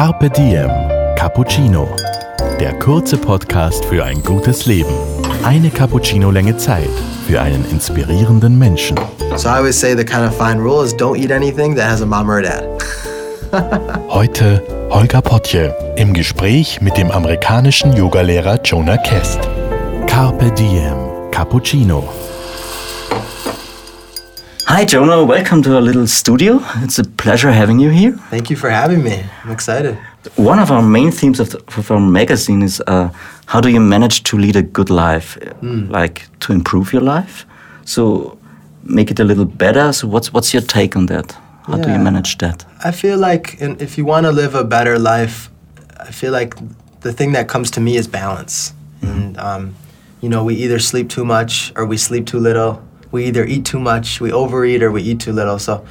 Carpe Diem Cappuccino. Der kurze Podcast für ein gutes Leben. Eine Cappuccino-Länge Zeit für einen inspirierenden Menschen. So I always say the kind of fine rule is don't eat anything that has a mom or a dad. Heute Holger Potje im Gespräch mit dem amerikanischen Yogalehrer Jonah Kest. Carpe Diem Cappuccino. Hi, Jonah. Welcome to our little studio. It's a pleasure having you here. Thank you for having me. I'm excited. One of our main themes of, the, of our magazine is uh, how do you manage to lead a good life, like to improve your life, so make it a little better. So, what's what's your take on that? How do you manage that? I feel like in, if you want to live a better life, I feel like the thing that comes to me is balance. And, um, you know, we either sleep too much or we sleep too little. We either eat too much, we overeat, or we eat too little. So,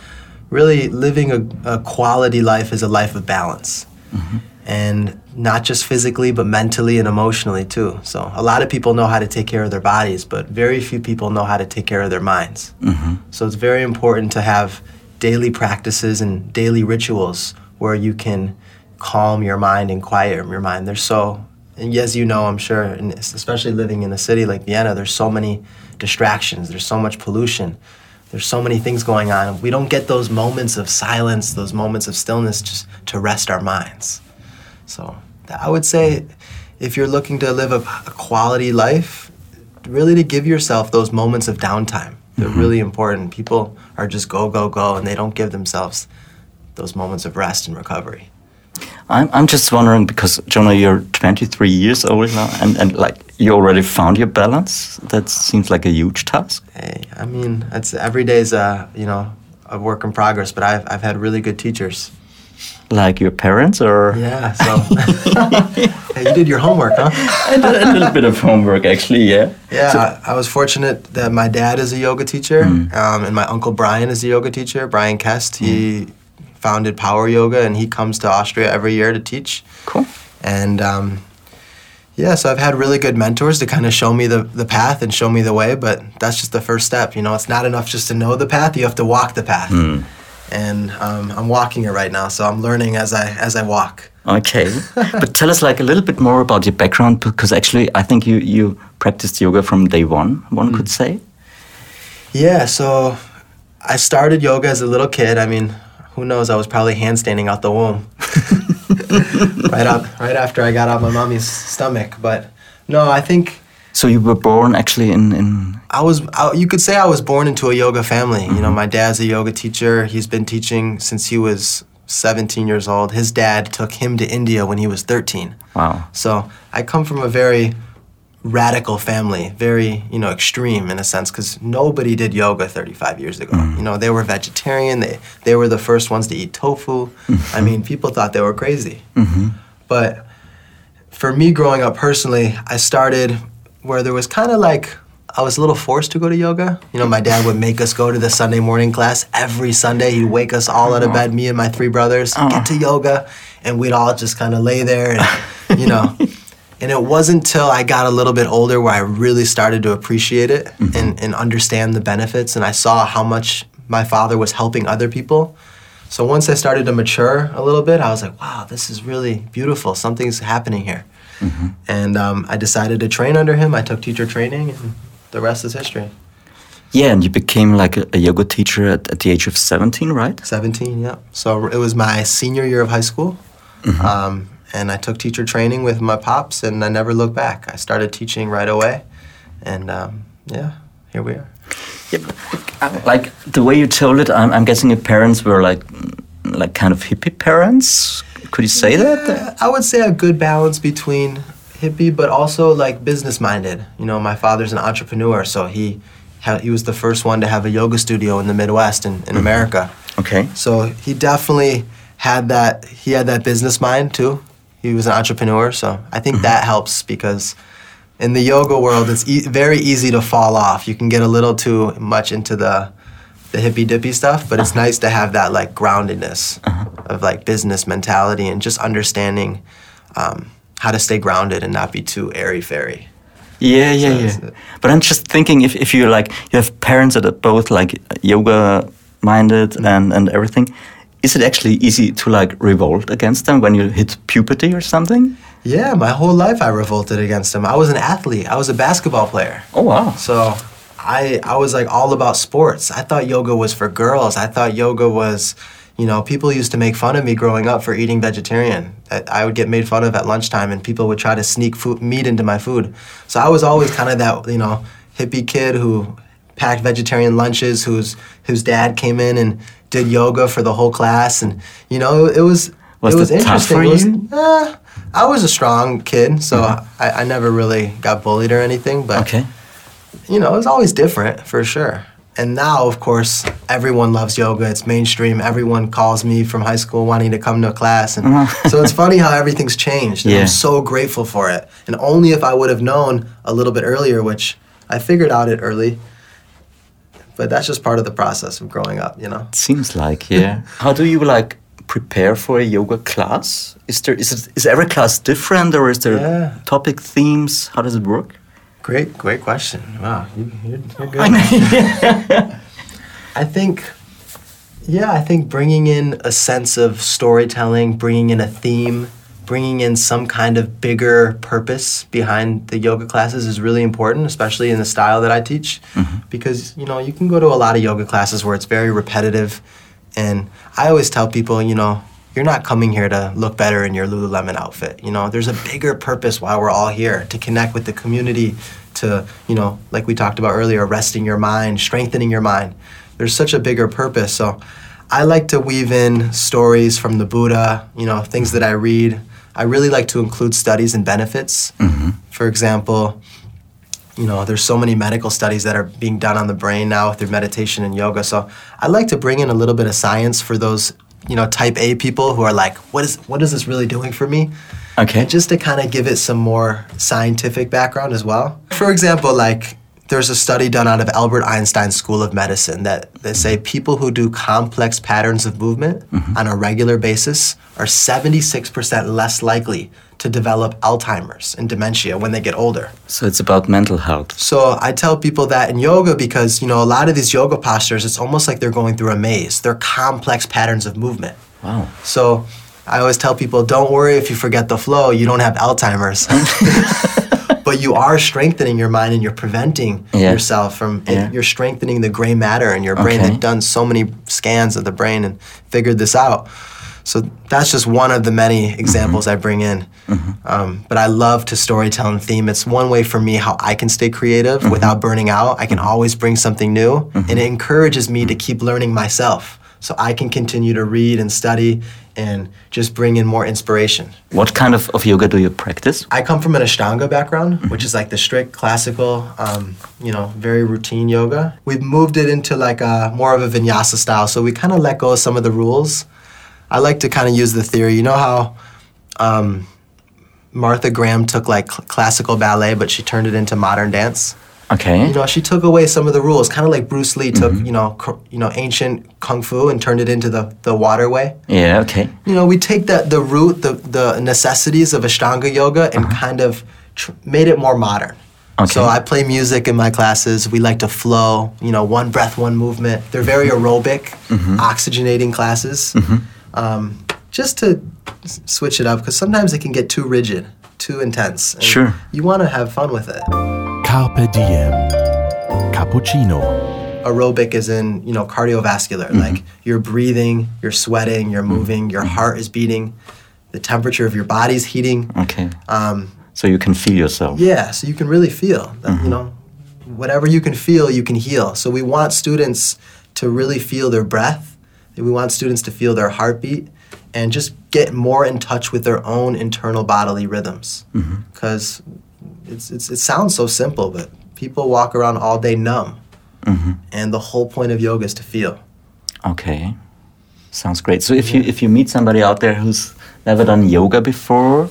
really, living a, a quality life is a life of balance. Mm-hmm. And not just physically, but mentally and emotionally too. So, a lot of people know how to take care of their bodies, but very few people know how to take care of their minds. Mm-hmm. So it's very important to have daily practices and daily rituals where you can calm your mind and quiet your mind. There's so, and as you know, I'm sure, and especially living in a city like Vienna, there's so many distractions. There's so much pollution. There's so many things going on. We don't get those moments of silence, those moments of stillness, just to rest our minds. So I would say, if you're looking to live a, a quality life, really to give yourself those moments of downtime. They're mm-hmm. really important. People are just go, go, go, and they don't give themselves those moments of rest and recovery. I'm, I'm just wondering because Jonah, you're 23 years old now, and, and like you already found your balance. That seems like a huge task. Hey, I mean, it's every day's a you know a work in progress. But I've I've had really good teachers. Like your parents, or Yeah. So hey, you did your homework, huh? I did a little bit of homework actually. Yeah. Yeah, I, I was fortunate that my dad is a yoga teacher, um, and my uncle Bryan is a yoga teacher. Bryan Kest, he founded Power Yoga, and he comes to Austria every year to teach. Cool. And um, yeah, so I've had really good mentors to kind of show me the, the path and show me the way, but that's just the first step. You know, it's not enough just to know the path; you have to walk the path. And um, I'm walking it right now, so I'm learning as I as I walk. Okay, but tell us like a little bit more about your background because actually I think you you practiced yoga from day one. One could say. Yeah, so I started yoga as a little kid. I mean, who knows? I was probably handstanding out the womb, right up, right after I got out my mommy's stomach. But no, I think So you were born actually in in I was. I, you could say I was born into a yoga family. You know, mm-hmm. my dad's a yoga teacher. He's been teaching since he was 17 years old. His dad took him to India when he was 13. wow. So I come from a very radical family, very you know extreme in a sense, because nobody did yoga 35 years ago. Mm. You know, they were vegetarian. They they were the first ones to eat tofu. Mm-hmm. I mean, people thought they were crazy. Mm-hmm. But for me, growing up personally, I started where there was kind of like. I was a little forced to go to yoga. You know, my dad would make us go to the Sunday morning class every Sunday. He'd wake us all out of uh-huh. bed, me and my three brothers, get to uh-huh. yoga, and we'd all just kind of lay there and, you know, and it wasn't until I got a little bit older where I really started to appreciate it and, and understand the benefits. And I saw how much my father was helping other people. So once I started to mature a little bit, I was like, wow, this is really beautiful. Something's happening here. And um, I decided to train under him. I took teacher training, and the rest is history. Yeah, and you became like a, a yoga teacher at, at the age of 17, right? 17, yeah. So it was my senior year of high school. Um, and I took teacher training with my pops, and I never looked back. I started teaching right away. And um, yeah, here we are. Yeah, like the way you told it, I'm, I'm guessing your parents were like like kind of hippie parents. Could you say that? Uh, I would say a good balance between hippie, but also like business minded. You know, my father's an entrepreneur, so he he was the first one to have a yoga studio in the Midwest in, in America. Okay. So he definitely had that. He had that business mind too. He was an entrepreneur, so I think mm-hmm. that helps because in the yoga world, it's e- very easy to fall off. You can get a little too much into the the hippy dippy stuff, but it's uh-huh. nice to have that like groundedness uh-huh. of like business mentality and just understanding um, how to stay grounded and not be too airy fairy. Yeah, yeah, So yeah. But I'm just thinking if, if you like you have parents that are both like yoga minded mm-hmm. and, and everything, is it actually easy to like revolt against them when you hit puberty or something? Yeah, my whole life I revolted against them. I was an athlete. I was a basketball player. Oh wow! So I I was like all about sports. I thought yoga was for girls. I thought yoga was, you know, people used to make fun of me growing up for eating vegetarian. I, I would get made fun of at lunchtime, and people would try to sneak food, meat into my food. So I was always kind of that you know hippie kid who packed vegetarian lunches, whose whose dad came in and did yoga for the whole class, and you know it was Was it was interesting. for It was- uh, I was a strong kid, so I, I never really got bullied or anything. But Okay. you know, it was always different for sure. And now, of course, everyone loves yoga. It's mainstream. Everyone calls me from high school wanting to come to a class. And so it's funny how everything's changed. And Yeah. I'm so grateful for it. And only if I would have known a little bit earlier, which I figured out it early. But that's just part of the process of growing up, you know? It seems like yeah. How do you like prepare for a yoga class? Is there is it is every class different or is there Yeah. topic themes? How does it work? Great, great question. Wow, you, you're, you're good. I think, yeah, I think bringing in a sense of storytelling, bringing in a theme, bringing in some kind of bigger purpose behind the yoga classes is really important, especially in the style that I teach. Mm-hmm. Because, you know, you can go to a lot of yoga classes where it's very repetitive. And I always tell people, you know, you're not coming here to look better in your Lululemon outfit. You know, there's a bigger purpose why we're all here to connect with the community, to, you know, like we talked about earlier, resting your mind, strengthening your mind. There's such a bigger purpose. So I like to weave in stories from the Buddha, you know, things that I read. I really like to include studies and benefits. Mm-hmm. For example, you know, there's so many medical studies that are being done on the brain now through meditation and yoga. So I like to bring in a little bit of science for those, you know, type A people who are like, what is what is this really doing for me? Okay. And just to kind of give it some more scientific background as well. For example, like there's a study done out of Albert Einstein School of Medicine that they say people who do complex patterns of movement mm-hmm. on a regular basis are 76% less likely to develop Alzheimer's and dementia when they get older. So it's about mental health. So I tell people that in yoga because, you know, a lot of these yoga postures, it's almost like they're going through a maze. They're complex patterns of movement. Wow. So I always tell people, don't worry if you forget the flow, you don't have Alzheimer's. but you are strengthening your mind and you're preventing Yeah. yourself from, Yeah. you're strengthening the gray matter in your brain. Okay. They've done so many scans of the brain and figured this out. So that's just one of the many mm-hmm. examples I bring in. Mm-hmm. Um, but I love to storytell and theme. It's one way for me how I can stay creative mm-hmm. without burning out. I can always bring something new, and it encourages me to keep learning myself. So I can continue to read and study and just bring in more inspiration. What kind of, of yoga do you practice? I come from an Ashtanga background, which is like the strict classical, um, you know, very routine yoga. We've moved it into like a more of a vinyasa style, so we kind of let go of some of the rules. I like to kind of use the theory. You know how um, Martha Graham took like cl- classical ballet, but she turned it into modern dance. Okay. You know, she took away some of the rules, kind of like Bruce Lee took, mm-hmm. you know, cr- you know, ancient kung fu and turned it into the the waterway yeah, okay. you know, we take that the root, the the necessities of Ashtanga yoga, and uh-huh. kind of tr- made it more modern. Okay. So I play music in my classes. We like to flow. You know, one breath, one movement. They're very mm-hmm. aerobic, mm-hmm. oxygenating classes. Um, just to s- switch it up, because sometimes it can get too rigid, too intense. Sure. You want to have fun with it. Carpe diem. Cappuccino. aerobic is in you know cardiovascular mm-hmm. like you're breathing you're sweating you're mm-hmm. moving your mm-hmm. heart is beating the temperature of your body's heating. Okay. um, So you can feel yourself. yeah so you can really feel that, you know whatever you can feel you can heal. So we want students to really feel their breath. We want students to feel their heartbeat and just get more in touch with their own internal bodily rhythms. Because it's, it's, it sounds so simple but people walk around all day numb mm-hmm. and the whole point of yoga is to feel Okay. Sounds great. So if you if you meet somebody out there who's never done yoga before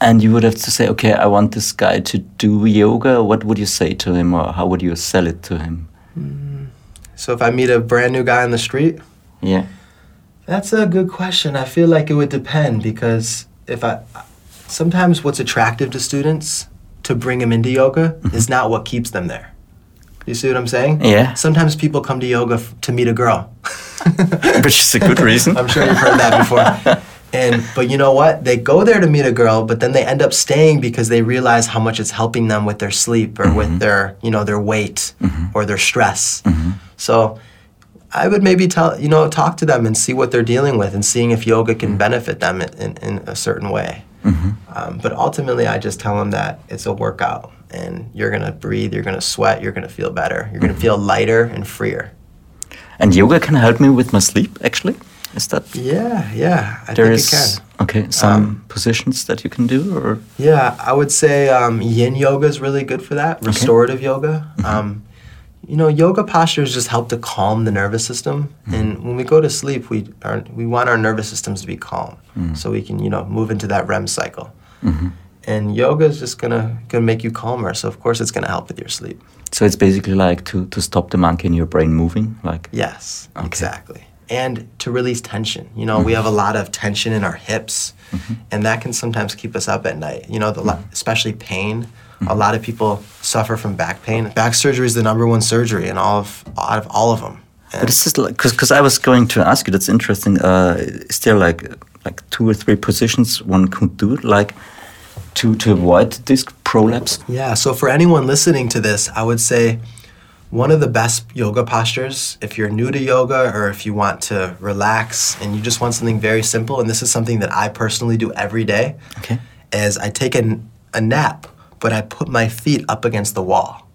and you would have to say, okay, I want this guy to do yoga, what would you say to him or how would you sell it to him? Mm. So if I meet a brand new guy on the street, Yeah. that's a good question. I feel like it would depend because if I sometimes what's attractive to students to bring them into yoga mm-hmm. is not what keeps them there. You see what I'm saying? Yeah. Sometimes people come to yoga f- to meet a girl. Which is a good reason. I'm sure you've heard that before. And but you know what? They go there to meet a girl, but then they end up staying because they realize how much it's helping them with their sleep or with mm-hmm. their, you know, their weight mm-hmm. or their stress. So I would maybe tell, you know, talk to them and see what they're dealing with and seeing if yoga can benefit them in, in, in a certain way. Um, but ultimately, I just tell them that it's a workout and you're going to breathe, you're going to sweat, you're going to feel better, you're going to feel lighter and freer. And yoga can help me with my sleep, actually. Is that Yeah, yeah, I there think is it can. Um, okay some positions that you can do, or Yeah, I would say um, yin yoga is really good for that. Restorative yoga. Um, you know, yoga postures just help to calm the nervous system. Hmm. And when we go to sleep, we are, we want our nervous systems to be calm, hmm. so we can you know move into that REM cycle. Mm-hmm. And yoga is just gonna gonna make you calmer. So of course it's gonna help with your sleep. so it's basically like to to stop the monkey in your brain moving, like Yes, exactly. And to release tension. You know, we mm-hmm. have a lot of tension in our hips, mm-hmm. and that can sometimes keep us up at night. You know, the, lo- especially pain. A lot of people suffer from back pain. Back surgery is the number one surgery in all of out of all of them. But it's just like because I was going to ask you. That's interesting. Uh, is there like like two or three positions one could do like to to avoid disc prolapse? Yeah, so for anyone listening to this, I would say one of the best yoga postures, if you're new to yoga or if you want to relax and you just want something very simple, and this is something that I personally do every day, Okay. is I take a, a nap, but I put my feet up against the wall.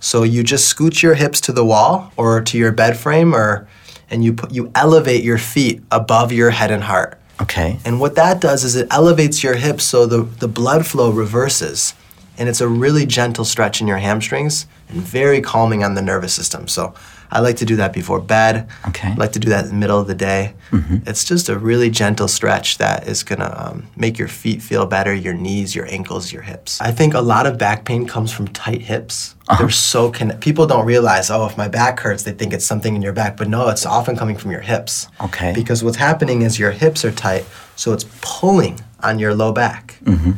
So you just scooch your hips to the wall or to your bed frame or and you put you elevate your feet above your head and heart. Okay. And what that does is it elevates your hips so the, the blood flow reverses. And it's a really gentle stretch in your hamstrings and very calming on the nervous system. So I like to do that before bed. Okay. I like to do that in the middle of the day. Mm-hmm. It's just a really gentle stretch that is gonna um, make your feet feel better, your knees, your ankles, your hips. I think a lot of back pain comes from tight hips. Uh-huh. They're so con- people don't realize, oh, if my back hurts, they think it's something in your back, but no, it's often coming from your hips. Okay. Because what's happening is your hips are tight, so it's pulling on your low back. Mm-hmm.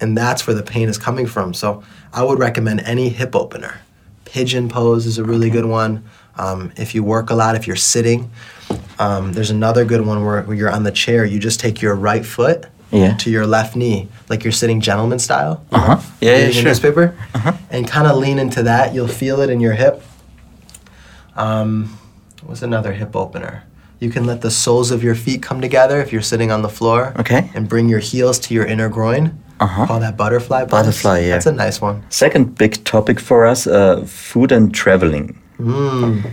And that's where the pain is coming from. So I would recommend any hip opener. Pigeon pose is a really good one. Um, if you work a lot, if you're sitting, um, there's another good one where, where you're on the chair. You just take your right foot Yeah. to your left knee, like you're sitting gentleman style. Uh-huh. know, Yeah, yeah, reading a sure. newspaper, and kind of lean into that. You'll feel it in your hip. Um, what's another hip opener? You can let the soles of your feet come together if you're sitting on the floor. Okay. And bring your heels to your inner groin. Uh-huh. Call that butterfly pose. Butterfly, yeah. That's a nice one. Second big topic for us: uh, food and traveling. Mm.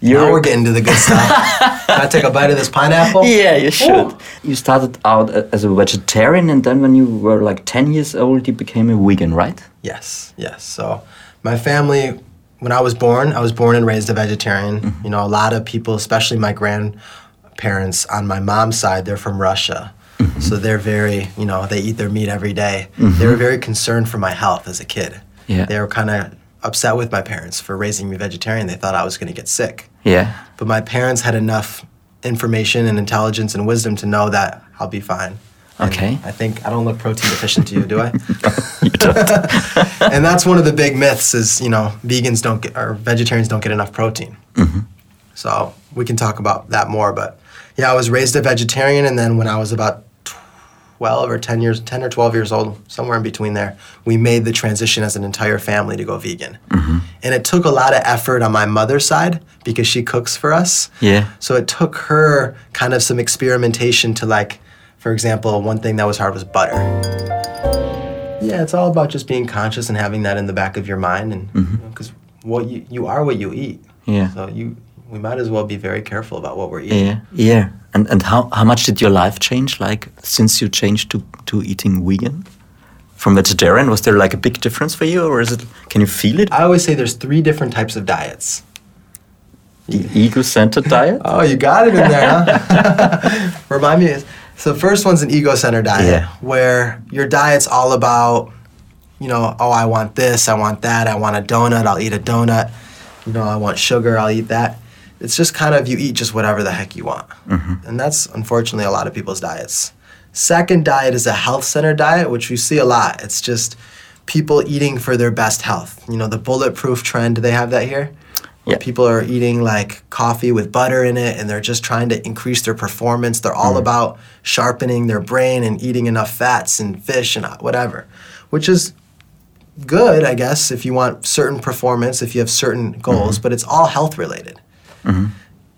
You're now we're getting to the good stuff. Can I take a bite of this pineapple? Yeah, you should. You started out a- as a vegetarian, and then when you were like 10 years old, you became a vegan, right? Yes, yes. So, my family, when I was born, I was born and raised a vegetarian. Mm-hmm. You know, a lot of people, especially my grandparents on my mom's side, they're from Russia. Mm-hmm. So they're very, you know, they eat their meat every day. Mm-hmm. They were very concerned for my health as a kid. Yeah. They were kind of upset with my parents for raising me vegetarian. They thought I was going to get sick. Yeah. But my parents had enough information and intelligence and wisdom to know that I'll be fine. And Okay. I think I don't look protein deficient to you, do I? You don't. and that's one of the big myths is you know vegans don't get or vegetarians don't get enough protein mm-hmm. so we can talk about that more but yeah i was raised a vegetarian and then when i was about 12 or 10 years 10 or 12 years old somewhere in between there we made the transition as an entire family to go vegan mm-hmm. and it took a lot of effort on my mother's side because she cooks for us Yeah. so it took her kind of some experimentation to like for example one thing that was hard was butter yeah, it's all about just being conscious and having that in the back of your mind, and mm-hmm. because what you you are what you eat. Yeah. So you we might as well be very careful about what we're eating. Yeah. Yeah. And and how how much did your life change? Like since you changed to to eating vegan from vegetarian, was there like a big difference for you, or is it? Can you feel it? I always say there's three different types of diets. The ego-centered diet. Oh, you got it in there, huh? Remind me. So the first one's an ego-centered diet, Yeah. where your diet's all about, you know, oh, I want this, I want that, I want a donut, I'll eat a donut. You know, I want sugar, I'll eat that. It's just kind of you eat just whatever the heck you want, mm-hmm. and that's unfortunately a lot of people's diets. Second diet is a health-centered diet, which we see a lot. It's just people eating for their best health. You know, the bulletproof trend, do they have that here. Where Yeah. People are eating like coffee with butter in it and they're just trying to increase their performance. They're all mm-hmm. about sharpening their brain and eating enough fats and fish and uh, whatever, which is good, I guess, if you want certain performance, if you have certain goals, mm-hmm. but it's all health related. Mm-hmm.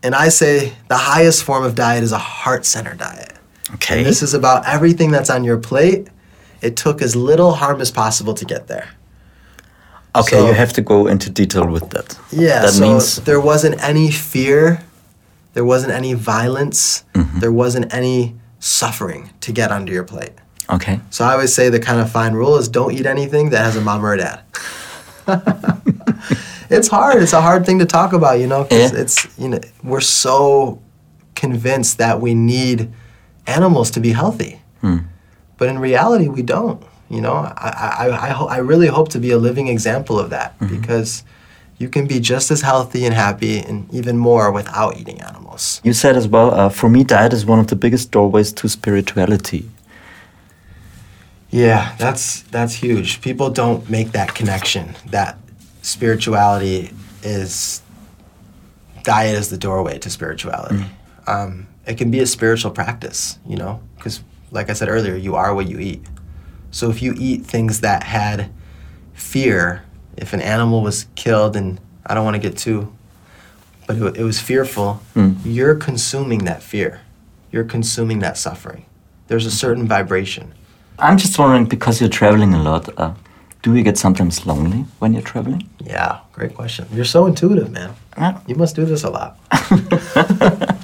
And I say the highest form of diet is a heart centered diet. Okay. And this is about everything that's on your plate. It took as little harm as possible to get there. okay, so- you have to go into detail with that. Yeah, That so means there wasn't any fear, there wasn't any violence, mm-hmm. there wasn't any suffering to get onto your plate. okay. So I always say the kind of fine rule is don't eat anything that has a mom or a dad. it's hard. It's a hard thing to talk about, you know, 'cause Yeah. it's you know we're so convinced that we need animals to be healthy, but in reality we don't. You know, I I I, ho- I really hope to be a living example of that because you can be just as healthy and happy and even more without eating animals. You said as well, uh, for me, diet is one of the biggest doorways to spirituality. Yeah, that's that's huge. People don't make that connection that spirituality is diet is the doorway to spirituality. Um, it can be a spiritual practice, you know, because like I said earlier, you are what you eat. So if you eat things that had fear, if an animal was killed, and I don't want to get too, but it, it was fearful, you're consuming that fear. You're consuming that suffering. There's a certain vibration. I'm just wondering, because you're traveling a lot, uh, do you get sometimes lonely when you're traveling? Yeah, great question. You're so intuitive, man. Yeah. You must do this a lot. A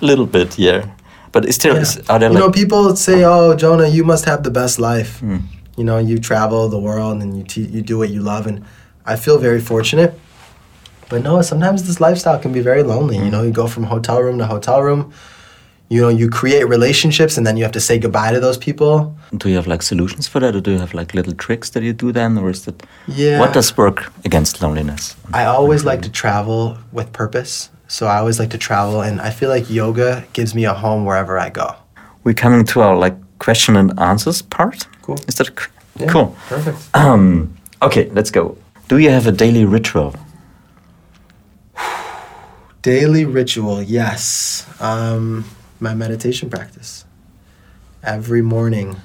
little bit, yeah. But is there, is, are there you know, people say, "Oh, Jonah, you must have the best life." Hmm. You know, you travel the world and you te- you do what you love, and I feel very fortunate. But no, sometimes this lifestyle can be very lonely. Hmm. You know, you go from hotel room to hotel room. You know, you create relationships, and then you have to say goodbye to those people. do you have like solutions for that, or do you have like little tricks that you do then, or is that, Yeah. what does work against loneliness? I always like to travel with purpose. So I always like to travel, and I feel like yoga gives me a home wherever I go. We're coming to our like question and answers part. Cool. Is that Yeah, cool? Perfect. Um, okay, let's go. Do you have a daily ritual? Daily ritual, yes. Um, my meditation practice. Every morning,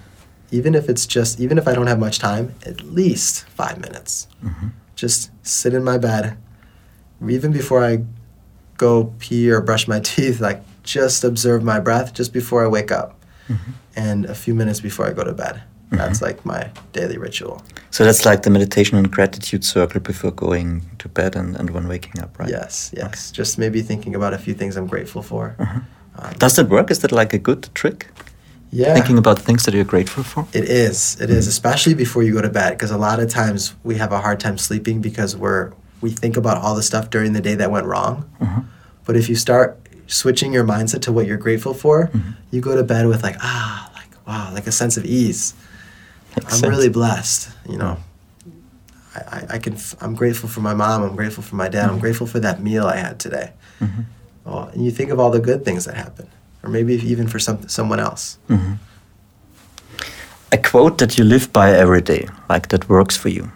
even if it's just, even if I don't have much time, at least five minutes. Mm-hmm. Just sit in my bed, even before I go pee or brush my teeth, like just observe my breath just before I wake up, mm-hmm. and a few minutes before I go to bed. Mm-hmm. That's like my daily ritual. So that's like the meditation and gratitude circle before going to bed and, and when waking up, right? Yes, yes. Just maybe thinking about a few things I'm grateful for. Does that work? Is that like a good trick? Yeah. Thinking about things that you're grateful for? It is. It is, especially before you go to bed, because a lot of times we have a hard time sleeping because we're we think about all the stuff during the day that went wrong. Mm-hmm. But if you start switching your mindset to what you're grateful for, mm-hmm. you go to bed with like ah, like wow, like a sense of ease. Makes I'm sense. really blessed. You know, I, I, I can. f- I'm grateful for my mom. I'm grateful for my dad. I'm mm-hmm. grateful for that meal I had today. Oh, and you think of all the good things that happen, or maybe even for some someone else. Mm-hmm. A quote that you live by every day, like that works for you.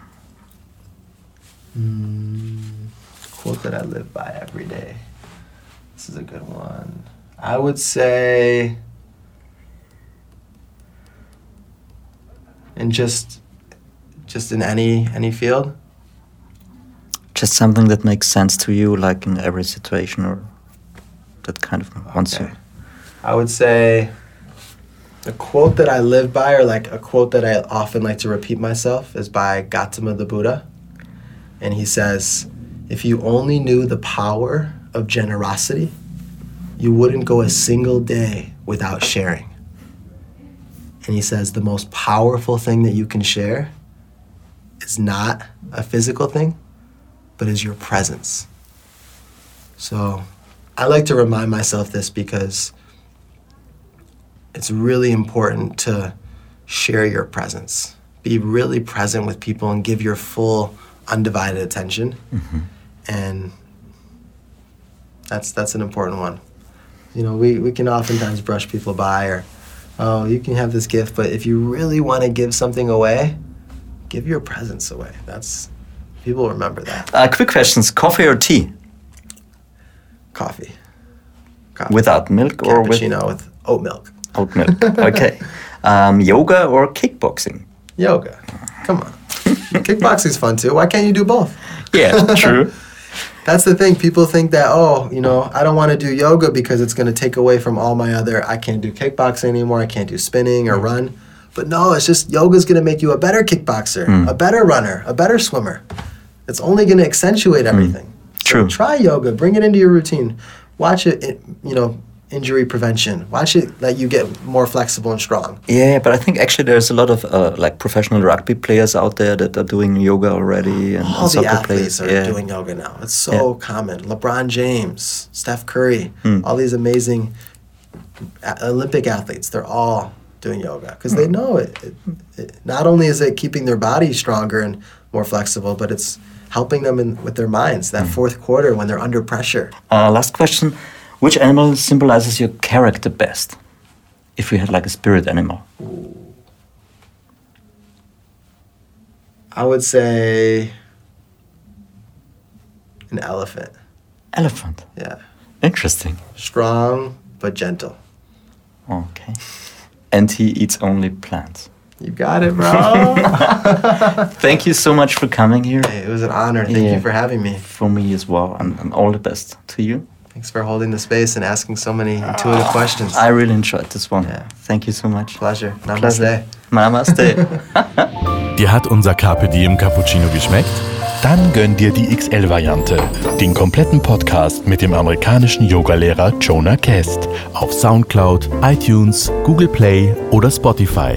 Mm, quote that I live by every day. This is a good one. I would say, and just, just in any any field. Just something that makes sense to you, like in every situation, or that kind of Okay. you. I would say a quote that I live by, or like a quote that I often like to repeat myself, is by Gautama the Buddha. And he says, If you only knew the power of generosity, you wouldn't go a single day without sharing. And he says, The most powerful thing that you can share is not a physical thing, but is your presence. So I like to remind myself this because it's really important to share your presence. Be really present with people and give your full undivided attention. And that's that's an important one. You know, we, we can oftentimes brush people by or oh, you can have this gift, but if you really want to give something away, give your presence away. That's people remember that. Uh, quick questions: coffee or tea? Coffee. Coffee. Without milk or with cappuccino with oat milk. oat milk? okay. Um, yoga or kickboxing? Yoga. Come on. Kickboxing's fun too. Why can't you do both? Yeah, true. That's the thing. People think that, oh, you know, I don't want to do yoga because it's going to take away from all my other, I can't do kickboxing anymore. I can't do spinning or run. But no, it's just yoga's going to make you a better kickboxer, a better runner, a better swimmer. It's only going to accentuate everything. So True. try yoga, bring it into your routine. Watch it, it, you know, injury prevention. Watch it let you get more flexible and strong. Yeah, but I think actually there's a lot of uh, like professional rugby players out there that are doing yoga already, and, All and the athletes players. are yeah. doing yoga now. It's so common. LeBron James, Steph Curry, all these amazing Olympic athletes, they're all doing yoga because they know it, it, it. Not only is it keeping their body stronger and more flexible, but it's helping them in, with their minds. That fourth quarter when they're under pressure. Uh, last question: Which animal symbolizes your character best? If you had like a spirit animal, I would say an elephant. elephant. Yeah, Interesting. strong but gentle. Okay. And he eats only plants. You got it, bro. Thank you so much for coming here. hey, it was an honor. Thank Yeah. you for having me. For me as well, and, and all the best to you. Thanks for holding the space and asking so many intuitive questions. I really enjoyed this one. Yeah. Thank you so much. Pleasure. Namaste. Namaste. Dir hat unser Carpe Diem Cappuccino geschmeckt? Dann gönn dir die XL-Variante, den kompletten Podcast mit dem amerikanischen Yogalehrer Jonah Kest auf Soundcloud, iTunes, Google Play oder Spotify.